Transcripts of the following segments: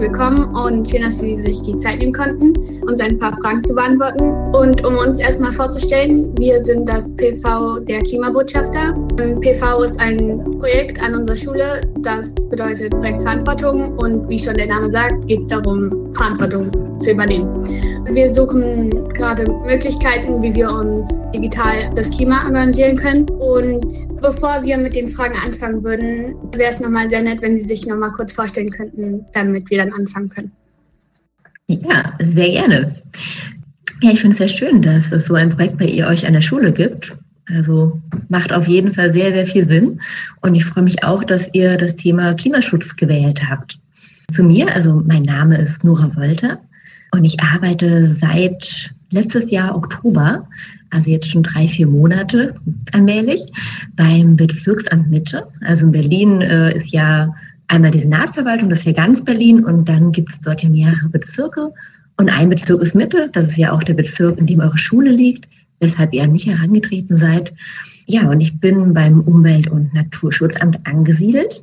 willkommen und schön, dass Sie sich die Zeit nehmen konnten, uns ein paar Fragen zu beantworten. Und um uns erstmal vorzustellen, wir sind das PV der Klimabotschafter. PV ist ein Projekt an unserer Schule, das bedeutet Projektverantwortung und wie schon der Name sagt, geht es darum, Verantwortung zu übernehmen. Wir suchen gerade Möglichkeiten, wie wir uns digital das Klima engagieren können. Und bevor wir mit den Fragen anfangen würden, wäre es nochmal sehr nett, wenn Sie sich nochmal kurz vorstellen könnten, damit wir dann anfangen können. Ja, sehr gerne. Ja, ich finde es sehr schön, dass es so ein Projekt bei ihr euch an der Schule gibt. Also macht auf jeden Fall sehr, sehr viel Sinn. Und ich freue mich auch, dass ihr das Thema Klimaschutz gewählt habt. Zu mir, also mein Name ist Nora Wolter. Und ich arbeite seit letztes Jahr Oktober, also jetzt schon drei, vier Monate allmählich, beim Bezirksamt Mitte. Also in Berlin äh, ist ja einmal die Senatsverwaltung, das ist ja ganz Berlin, und dann gibt es dort ja mehrere Bezirke. Und ein Bezirk ist Mitte, das ist ja auch der Bezirk, in dem eure Schule liegt, weshalb ihr an mich herangetreten seid. Ja, und ich bin beim Umwelt- und Naturschutzamt angesiedelt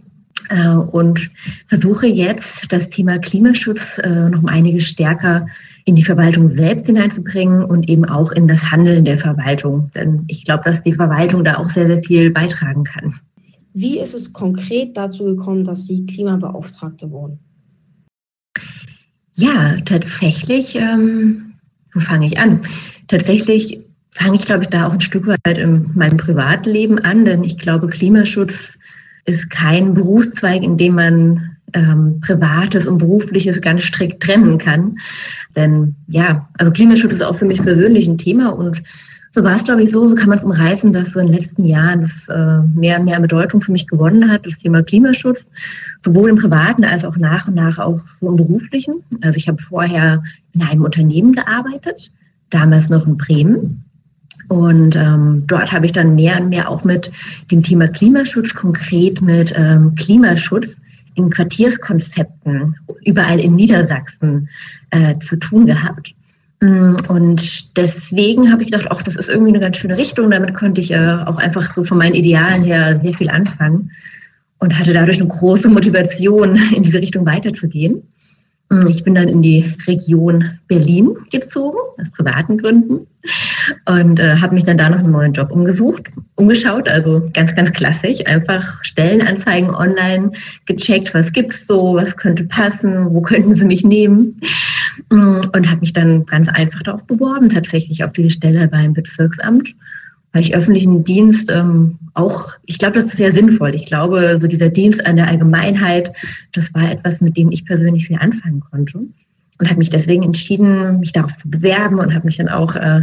äh, und versuche jetzt das Thema Klimaschutz äh, noch um einiges stärker in die Verwaltung selbst hineinzubringen und eben auch in das Handeln der Verwaltung. Denn ich glaube, dass die Verwaltung da auch sehr, sehr viel beitragen kann. Wie ist es konkret dazu gekommen, dass Sie Klimabeauftragte wurden? Ja, tatsächlich, ähm, wo fange ich an? Tatsächlich fange ich, glaube ich, da auch ein Stück weit in meinem Privatleben an, denn ich glaube, Klimaschutz ist kein Berufszweig, in dem man ähm, Privates und Berufliches ganz strikt trennen kann. Denn ja, also Klimaschutz ist auch für mich persönlich ein Thema und so war es, glaube ich, so, so kann man es umreißen, dass so in den letzten Jahren das äh, mehr und mehr Bedeutung für mich gewonnen hat, das Thema Klimaschutz, sowohl im Privaten als auch nach und nach auch so im Beruflichen. Also ich habe vorher in einem Unternehmen gearbeitet, damals noch in Bremen. Und ähm, dort habe ich dann mehr und mehr auch mit dem Thema Klimaschutz, konkret mit ähm, Klimaschutz in Quartierskonzepten überall in Niedersachsen äh, zu tun gehabt. Mm, und deswegen habe ich gedacht, ach, das ist irgendwie eine ganz schöne Richtung. Damit konnte ich äh, auch einfach so von meinen Idealen her sehr viel anfangen und hatte dadurch eine große Motivation, in diese Richtung weiterzugehen. Mm, ich bin dann in die Region Berlin gezogen, aus privaten Gründen, und äh, habe mich dann da noch einen neuen Job umgesucht, umgeschaut, also ganz, ganz klassisch, einfach Stellenanzeigen online gecheckt, was gibt's so, was könnte passen, wo könnten sie mich nehmen mm, und habe mich dann ganz einfach darauf beworben, tatsächlich auf diese Stelle beim Bezirksamt, weil ich öffentlichen Dienst ähm, auch, ich glaube, das ist sehr sinnvoll. Ich glaube, so dieser Dienst an der Allgemeinheit, das war etwas, mit dem ich persönlich viel anfangen konnte und habe mich deswegen entschieden, mich darauf zu bewerben und habe mich dann auch äh,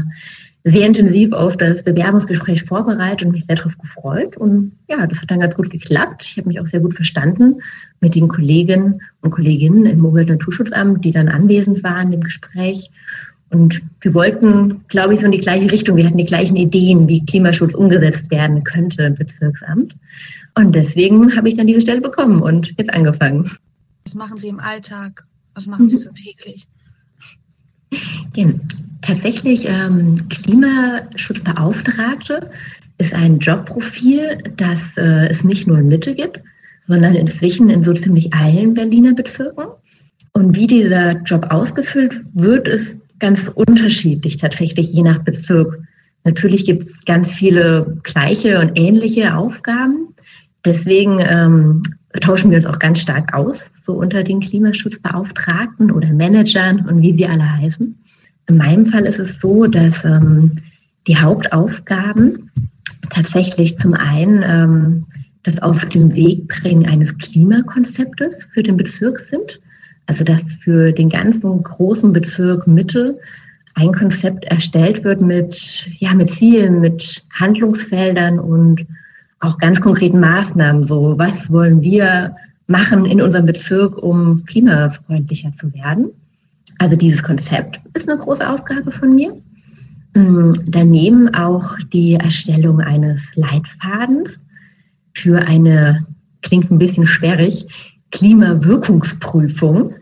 sehr intensiv auf das Bewerbungsgespräch vorbereitet und mich sehr darauf gefreut. Und ja, das hat dann ganz gut geklappt. Ich habe mich auch sehr gut verstanden mit den Kolleginnen und Kolleginnen im Umwelt- und Naturschutzamt, die dann anwesend waren im Gespräch. Und wir wollten, glaube ich, so in die gleiche Richtung. Wir hatten die gleichen Ideen, wie Klimaschutz umgesetzt werden könnte im Bezirksamt. Und deswegen habe ich dann diese Stelle bekommen und jetzt angefangen. Was machen Sie im Alltag? Was machen Sie so täglich? Ja, tatsächlich, ähm, Klimaschutzbeauftragte ist ein Jobprofil, das äh, es nicht nur in Mitte gibt, sondern inzwischen in so ziemlich allen Berliner Bezirken. Und wie dieser Job ausgefüllt wird, ist ganz unterschiedlich tatsächlich, je nach Bezirk. Natürlich gibt es ganz viele gleiche und ähnliche Aufgaben. Deswegen ähm, tauschen wir uns auch ganz stark aus, so unter den Klimaschutzbeauftragten oder Managern und wie sie alle heißen. In meinem Fall ist es so, dass ähm, die Hauptaufgaben tatsächlich zum einen ähm, das auf dem Weg bringen eines Klimakonzeptes für den Bezirk sind. Also dass für den ganzen großen Bezirk Mitte ein Konzept erstellt wird mit, ja, mit Zielen, mit Handlungsfeldern und auch ganz konkreten Maßnahmen. So, was wollen wir machen in unserem Bezirk, um klimafreundlicher zu werden? Also dieses Konzept ist eine große Aufgabe von mir. Mm, daneben auch die Erstellung eines Leitfadens für eine, klingt ein bisschen sperrig, Klimawirkungsprüfung.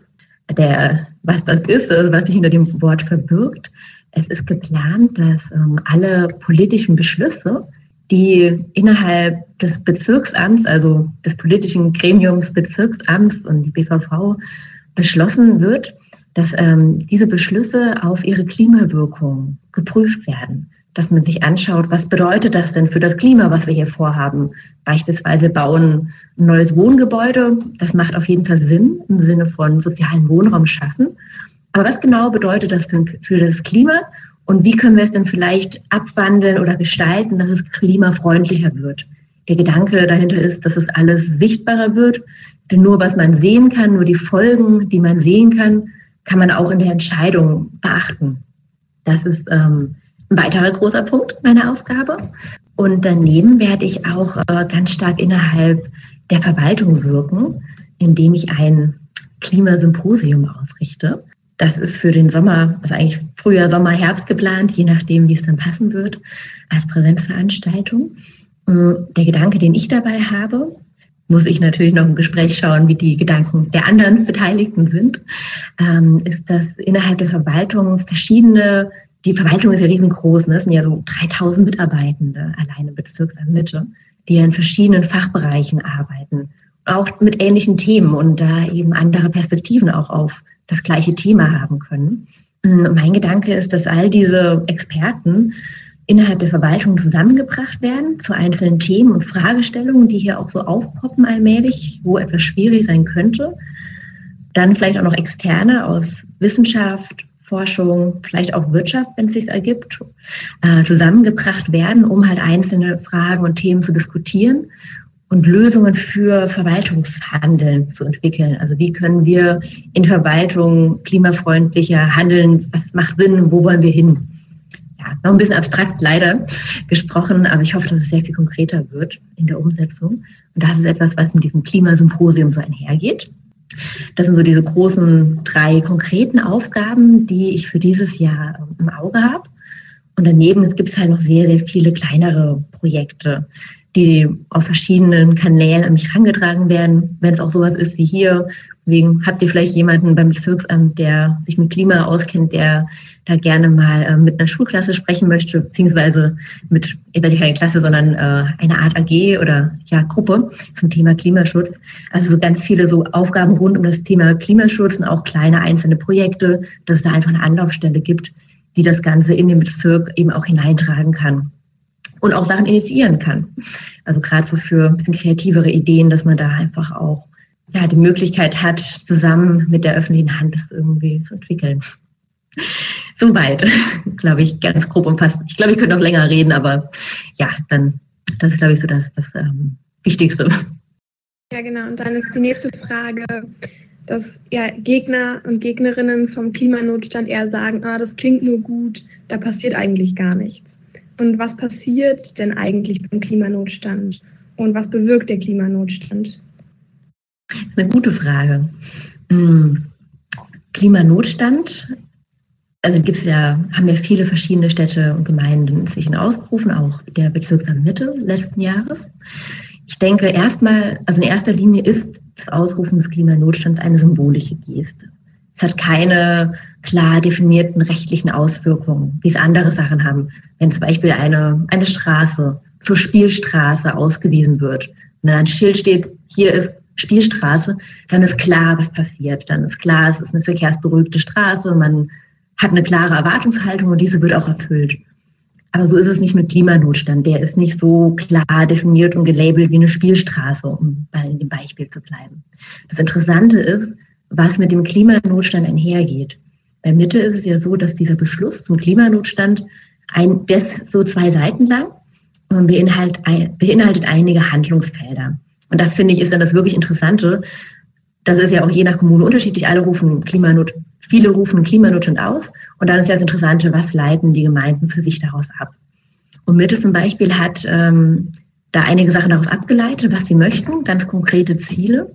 Der, was das ist, was sich hinter dem Wort verbirgt. Es ist geplant, dass ähm, alle politischen Beschlüsse, die innerhalb des Bezirksamts, also des politischen Gremiums Bezirksamts und die BVV beschlossen wird, dass ähm, diese Beschlüsse auf ihre Klimawirkung geprüft werden. Dass man sich anschaut, was bedeutet das denn für das Klima, was wir hier vorhaben. Beispielsweise bauen ein neues Wohngebäude. Das macht auf jeden Fall Sinn im Sinne von sozialen Wohnraum schaffen. Aber was genau bedeutet das für, für das Klima und wie können wir es denn vielleicht abwandeln oder gestalten, dass es klimafreundlicher wird? Der Gedanke dahinter ist, dass es alles sichtbarer wird. Denn nur was man sehen kann, nur die Folgen, die man sehen kann, kann man auch in der Entscheidung beachten. Das ist ähm, ein weiterer großer Punkt meiner Aufgabe. Und daneben werde ich auch äh, ganz stark innerhalb der Verwaltung wirken, indem ich ein Klimasymposium ausrichte. Das ist für den Sommer, also eigentlich Frühjahr, Sommer, Herbst geplant, je nachdem, wie es dann passen wird, als Präsenzveranstaltung. Mm, der Gedanke, den ich dabei habe, muss ich natürlich noch im Gespräch schauen, wie die Gedanken der anderen Beteiligten sind, ähm, ist, dass innerhalb der Verwaltung verschiedene, die Verwaltung ist ja riesengroß, ne? es sind ja so 3000 Mitarbeitende alleine Bezirksamt Mitte, die ja in verschiedenen Fachbereichen arbeiten, auch mit ähnlichen Themen und da eben andere Perspektiven auch auf das gleiche Thema haben können. Und mein Gedanke ist, dass all diese Experten innerhalb der Verwaltung zusammengebracht werden zu einzelnen Themen und Fragestellungen, die hier auch so aufpoppen allmählich, wo etwas schwierig sein könnte. Dann vielleicht auch noch externe aus Wissenschaft, Forschung, vielleicht auch Wirtschaft, wenn es sich ergibt, äh, zusammengebracht werden, um halt einzelne Fragen und Themen zu diskutieren und Lösungen für Verwaltungshandeln zu entwickeln. Also wie können wir in Verwaltung klimafreundlicher handeln? Was macht Sinn? Wo wollen wir hin? Ja, noch ein bisschen abstrakt leider gesprochen, aber ich hoffe, dass es sehr viel konkreter wird in der Umsetzung. Und das ist etwas, was mit diesem Klimasymposium so einhergeht. Das sind so diese großen drei konkreten Aufgaben, die ich für dieses Jahr im Auge habe. Und daneben gibt es halt noch sehr, sehr viele kleinere Projekte, die auf verschiedenen Kanälen an mich herangetragen werden. Wenn es auch sowas ist wie hier, wegen habt ihr vielleicht jemanden beim Bezirksamt, der sich mit Klima auskennt, der da gerne mal äh, mit einer Schulklasse sprechen möchte, beziehungsweise mit, ich sage keine Klasse, sondern äh, eine Art AG oder ja, Gruppe zum Thema Klimaschutz. Also so ganz viele so Aufgaben rund um das Thema Klimaschutz und auch kleine einzelne Projekte, dass es da einfach eine Anlaufstelle gibt, die das Ganze in den Bezirk eben auch hineintragen kann und auch Sachen initiieren kann. Also gerade so für ein bisschen kreativere Ideen, dass man da einfach auch ja, die Möglichkeit hat, zusammen mit der öffentlichen Hand das irgendwie zu entwickeln. Soweit, glaube ich, ganz grob umfasst. Ich glaube, ich könnte noch länger reden, aber ja, dann, das ist, glaube ich, so das, das ähm, Wichtigste. Ja, genau. Und dann ist die nächste Frage, dass ja, Gegner und Gegnerinnen vom Klimanotstand eher sagen, ah, das klingt nur gut, da passiert eigentlich gar nichts. Und was passiert denn eigentlich beim Klimanotstand? Und was bewirkt der Klimanotstand? Das ist eine gute Frage. Hm. Klimanotstand, also gibt es ja, haben ja viele verschiedene Städte und Gemeinden inzwischen ausgerufen, auch der Bezirksamt Mitte letzten Jahres. Ich denke erstmal, also in erster Linie ist das Ausrufen des Klimanotstands eine symbolische Geste. Es hat keine klar definierten rechtlichen Auswirkungen, wie es andere Sachen haben. Wenn zum Beispiel eine, eine Straße zur Spielstraße ausgewiesen wird dann ein Schild steht, hier ist Spielstraße, dann ist klar, was passiert. Dann ist klar, es ist eine verkehrsberuhigte Straße man hat eine klare Erwartungshaltung und diese wird auch erfüllt. Aber so ist es nicht mit Klimanotstand. Der ist nicht so klar definiert und gelabelt wie eine Spielstraße, um bei dem Beispiel zu bleiben. Das Interessante ist, was mit dem Klimanotstand einhergeht. Bei Mitte ist es ja so, dass dieser Beschluss zum Klimanotstand ein, das so zwei Seiten lang und beinhaltet, beinhaltet einige Handlungsfelder. Und das finde ich ist dann das wirklich Interessante. Das ist ja auch je nach Kommune unterschiedlich. Alle rufen Klimanot, viele rufen Klimanotstand aus. Und dann ist ja das Interessante, was leiten die Gemeinden für sich daraus ab. Und Mitte zum Beispiel hat ähm, da einige Sachen daraus abgeleitet, was sie möchten, ganz konkrete Ziele.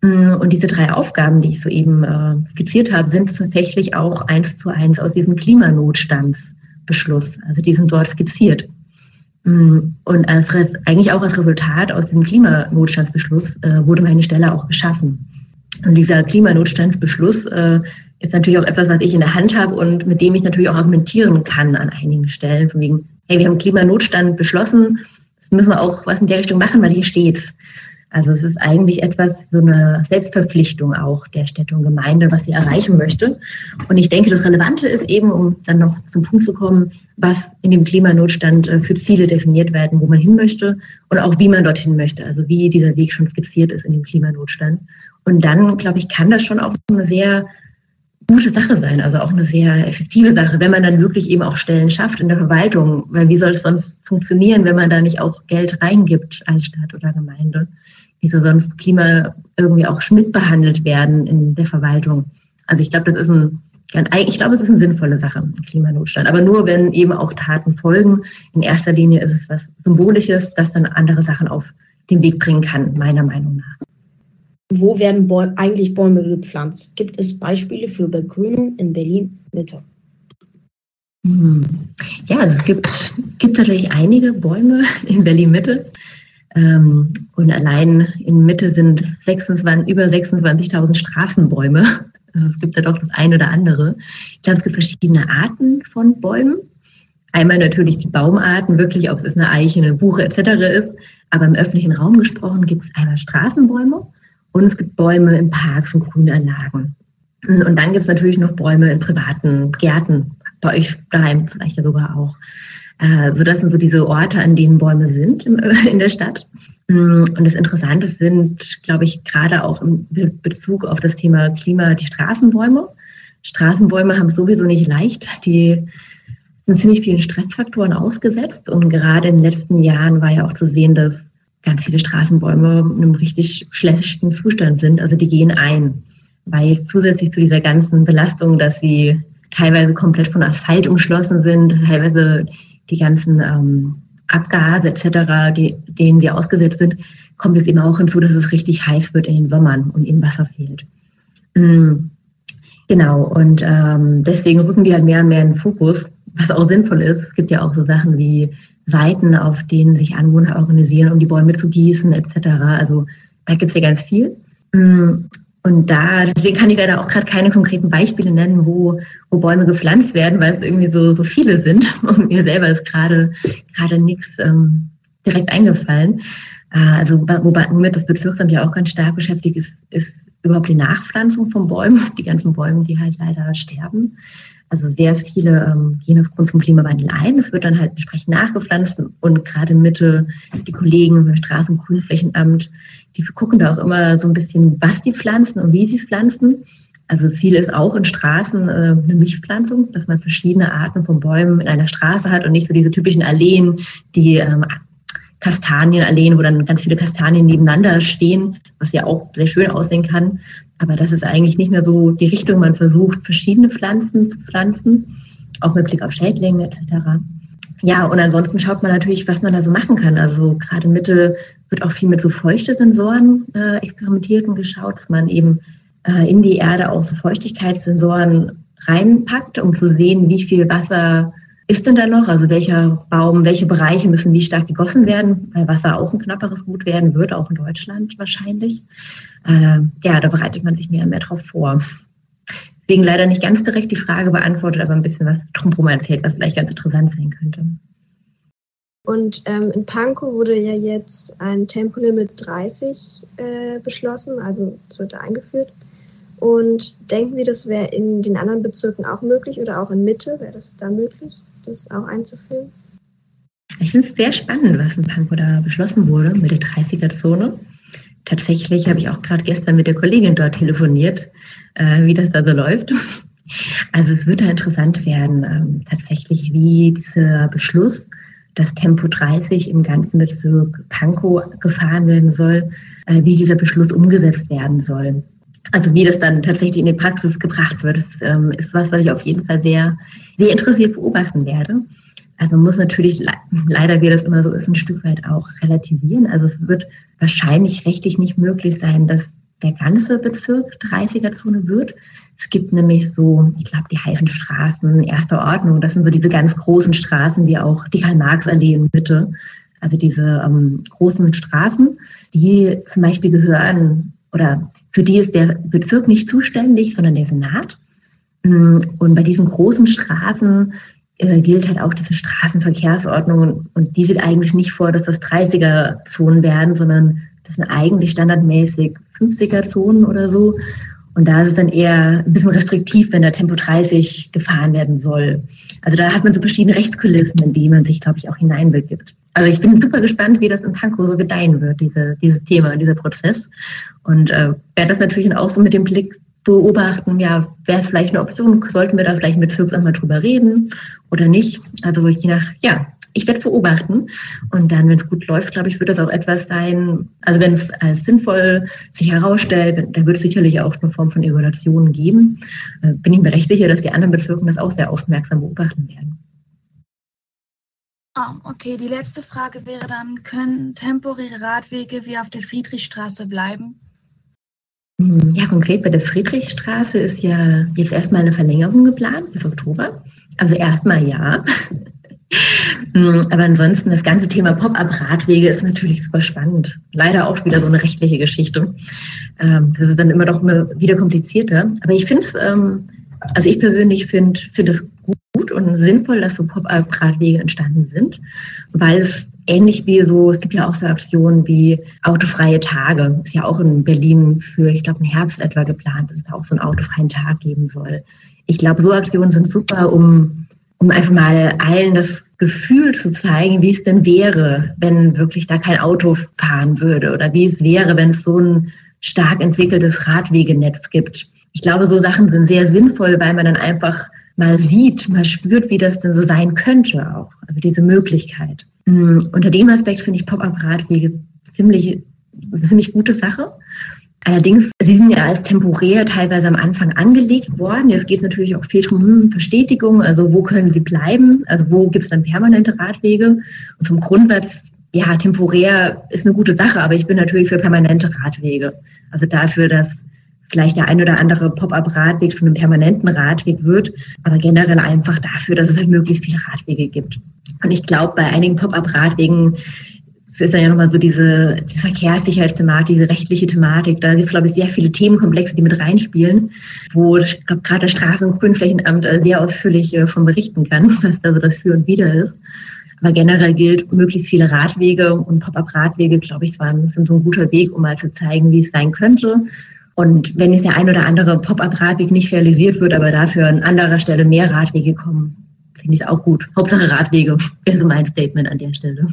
Mm, und diese drei Aufgaben, die ich soeben äh, skizziert habe, sind tatsächlich auch eins zu eins aus diesem Klimanotstandsbeschluss. Also die sind dort skizziert. Mm, und als, eigentlich auch als Resultat aus diesem Klimanotstandsbeschluss äh, wurde meine Stelle auch geschaffen. Und dieser Klimanotstandsbeschluss äh, ist natürlich auch etwas, was ich in der Hand habe und mit dem ich natürlich auch argumentieren kann an einigen Stellen. Von wegen, hey, wir haben Klimanotstand beschlossen, das müssen wir auch was in der Richtung machen, weil hier steht's. Also es ist eigentlich etwas, so eine Selbstverpflichtung auch der Städte und Gemeinde, was sie erreichen möchte. Und ich denke, das Relevante ist eben, um dann noch zum Punkt zu kommen, was in dem Klimanotstand äh, für Ziele definiert werden, wo man hin möchte und auch wie man dorthin möchte. Also wie dieser Weg schon skizziert ist in dem Klimanotstand. Und dann, glaube ich, kann das schon auch eine sehr gute Sache sein, also auch eine sehr effektive Sache, wenn man dann wirklich eben auch Stellen schafft in der Verwaltung, weil wie soll es sonst funktionieren, wenn man da nicht auch Geld reingibt als Stadt oder Gemeinde? Wie soll sonst Klima irgendwie auch mitbehandelt werden in der Verwaltung? Also ich glaube, das ist ein ich glaube, es ist eine sinnvolle Sache, ein Klimanotstand. Aber nur, wenn eben auch Taten folgen. In erster Linie ist es was Symbolisches, das dann andere Sachen auf den Weg bringen kann, meiner Meinung nach. Wo werden Bäume, eigentlich Bäume gepflanzt? Gibt es Beispiele für Begrünung in Berlin Mitte? Hm. Ja, es gibt, gibt tatsächlich einige Bäume in Berlin Mitte. Ähm, und allein in Mitte sind 26, über 26.000 Straßenbäume. Also es gibt da doch das eine oder andere. Ich glaube, es gibt verschiedene Arten von Bäumen. Einmal natürlich die Baumarten, wirklich, ob es eine Eiche, eine Buche etc. ist. Aber im öffentlichen Raum gesprochen gibt es einmal Straßenbäume und es gibt Bäume in Parks und Grünanlagen. Und dann gibt es natürlich noch Bäume in privaten Gärten, bei euch daheim vielleicht ja sogar auch. Äh, so das sind so diese Orte, an denen Bäume sind in der Stadt. Und das Interessante sind, glaube ich, gerade auch im Bezug auf das Thema Klima, die Straßenbäume. Straßenbäume haben sowieso nicht leicht. Die sind ziemlich vielen Stressfaktoren ausgesetzt. Und gerade in den letzten Jahren war ja auch zu sehen, dass ganz viele Straßenbäume in einem richtig schlechten Zustand sind. Also die gehen ein, weil zusätzlich zu dieser ganzen Belastung, dass sie teilweise komplett von Asphalt umschlossen sind, teilweise die ganzen ähm, Abgase etc., die, denen wir ausgesetzt sind, kommt es eben auch hinzu, dass es richtig heiß wird in den Sommern und eben Wasser fehlt. Mhm. Genau, und ähm, deswegen rücken die halt mehr und mehr in den Fokus, was auch sinnvoll ist. Es gibt ja auch so Sachen wie Seiten, auf denen sich Anwohner organisieren, um die Bäume zu gießen etc. Also da gibt es ja ganz viel. Mm, und da, deswegen kann ich leider auch gerade keine konkreten Beispiele nennen, wo, wo Bäume gepflanzt werden, weil es irgendwie so, so viele sind. Und mir selber ist gerade gerade nichts ähm, direkt eingefallen. Äh, also womit das Bezirksamt ja auch ganz stark beschäftigt ist, ist überhaupt die Nachpflanzung von Bäumen, die ganzen Bäume, die halt leider sterben. Also sehr viele ähm, gehen aufgrund vom Klimawandel ein. Es wird dann halt entsprechend nachgepflanzt und gerade Mitte die Kollegen beim Straßen- und die gucken da auch immer so ein bisschen, was die pflanzen und wie sie pflanzen. Also Ziel ist auch in Straßen äh, eine Mischpflanzung, dass man verschiedene Arten von Bäumen in einer Straße hat und nicht so diese typischen Alleen, die ähm, Kastanienalleen, wo dann ganz viele Kastanien nebeneinander stehen, was ja auch sehr schön aussehen kann, aber das ist eigentlich nicht mehr so die Richtung. Man versucht, verschiedene Pflanzen zu pflanzen, auch mit Blick auf Schädlinge etc. Ja, und ansonsten schaut man natürlich, was man da so machen kann. Also gerade Mitte wird auch viel mit so feuchte Sensoren äh, experimentiert und geschaut, dass man eben äh, in die Erde auch so Feuchtigkeitssensoren reinpackt, um zu sehen, wie viel Wasser ist denn da noch? Also welcher Baum, welche Bereiche müssen wie stark gegossen werden, weil Wasser auch ein knapperes Gut werden wird, auch in Deutschland wahrscheinlich. Äh, ja, da bereitet man sich mehr und mehr drauf vor. Deswegen leider nicht ganz direkt die Frage beantwortet, aber ein bisschen was drumherum erzählt, was vielleicht ganz interessant sein könnte. Und ähm, in Pankow wurde ja jetzt ein Tempolimit 30 äh, beschlossen, also es wird da eingeführt. Und denken Sie, das wäre in den anderen Bezirken auch möglich oder auch in Mitte? Wäre das da möglich, das auch einzuführen? Ich finde es sehr spannend, was in Pankow da beschlossen wurde mit der 30er-Zone. Tatsächlich habe ich auch gerade gestern mit der Kollegin dort telefoniert, äh, wie das da so läuft. Also es wird da interessant werden, ähm, tatsächlich, wie dieser Beschluss, dass Tempo 30 im ganzen Bezirk Pankow gefahren werden soll, äh, wie dieser Beschluss umgesetzt werden soll. Also wie das dann tatsächlich in die Praxis gebracht wird, das, ähm, ist was, was ich auf jeden Fall sehr, sehr interessiert beobachten werde. Also muss natürlich, leider wie das immer so ist, ein Stück weit auch relativieren. Also es wird wahrscheinlich rechtlich nicht möglich sein, dass der ganze Bezirk 30er-Zone wird. Es gibt nämlich so, ich glaube, die Heifenstraßen erster Ordnung. Das sind so diese ganz großen Straßen, wie auch die Karl-Marx-Allee in Mitte. Also diese ähm, großen Straßen, die zum Beispiel gehören oder für die ist der Bezirk nicht zuständig, sondern der Senat. Mm, und bei diesen großen Straßen äh, gilt halt auch diese Straßenverkehrsordnung und die sieht eigentlich nicht vor, dass das 30er-Zonen werden, sondern Das sind eigentlich standardmäßig 50er-Zonen oder so. Und da ist es dann eher ein bisschen restriktiv, wenn da Tempo 30 gefahren werden soll. Also da hat man so verschiedene Rechtskulissen, in die man sich, glaube ich, auch hineinbegibt. Also ich bin super gespannt, wie das in Pankow so gedeihen wird, diese, dieses Thema, dieser Prozess. Und äh, werde das natürlich auch so mit dem Blick beobachten, ja, wäre es vielleicht eine Option, sollten wir da vielleicht mit Bezirksamt mal drüber reden oder nicht. Also je nach, ja, ich werde beobachten und dann, wenn es gut läuft, glaube ich, wird das auch etwas sein, also wenn es als sinnvoll sich herausstellt, dann wird es sicherlich auch eine Form von Evaluation geben. Äh, bin ich mir recht sicher, dass die anderen Bezirke das auch sehr aufmerksam beobachten werden. Oh, okay, die letzte Frage wäre dann, können temporäre Radwege wie auf der Friedrichstraße bleiben? Ja, konkret bei der Friedrichstraße ist ja jetzt erstmal eine Verlängerung geplant bis Oktober. Also erstmal ja. Aber ansonsten, das ganze Thema Pop-up-Radwege ist natürlich super spannend. Leider auch wieder so eine rechtliche Geschichte. Ähm, das ist dann immer doch wieder komplizierter. Aber ich finde es, ähm, also ich persönlich finde find es gut und sinnvoll, dass so Pop-up-Radwege entstanden sind, weil es ähnlich wie so, es gibt ja auch so Aktionen wie autofreie Tage. Ist ja auch in Berlin für, ich glaube, im Herbst etwa geplant, dass es da auch so einen autofreien Tag geben soll. Ich glaube, so Aktionen sind super, um, um einfach mal allen das Gefühl zu zeigen, wie es denn wäre, wenn wirklich da kein Auto fahren würde oder wie es wäre, wenn es so ein stark entwickeltes Radwegenetz gibt. Ich glaube, so Sachen sind sehr sinnvoll, weil man dann einfach mal sieht, mal spürt, wie das denn so sein könnte auch. Also diese Möglichkeit. Mm, unter dem Aspekt finde ich Pop-up-Radwege ziemlich, ziemlich gute Sache. Allerdings, sie sind ja als temporär teilweise am Anfang angelegt worden. Jetzt geht es natürlich auch viel darum, hm, Verstetigung, also wo können sie bleiben, also wo gibt es dann permanente Radwege. Und vom Grundsatz, ja, temporär ist eine gute Sache, aber ich bin natürlich für permanente Radwege. Also dafür, dass vielleicht der ein oder andere Pop-up-Radweg zu einem permanenten Radweg wird, aber generell einfach dafür, dass es halt möglichst viele Radwege gibt. Und ich glaube, bei einigen Pop-up-Radwegen ist dann ja nochmal so diese, diese Verkehrssicherheitsthematik, diese rechtliche Thematik. Da gibt es, glaube ich, sehr viele Themenkomplexe, die mit reinspielen, wo ich glaube, gerade das Straßen- und Grünflächenamt äh, sehr ausführlich äh, von berichten kann, was da so das Für und Wider ist. Aber generell gilt, möglichst viele Radwege und Pop-up-Radwege, glaube ich, waren, sind so ein guter Weg, um mal zu zeigen, wie es sein könnte. Und wenn jetzt der ein oder andere Pop-up-Radweg nicht realisiert wird, aber dafür an anderer Stelle mehr Radwege kommen, finde ich auch gut. Hauptsache Radwege wäre so mein Statement an der Stelle.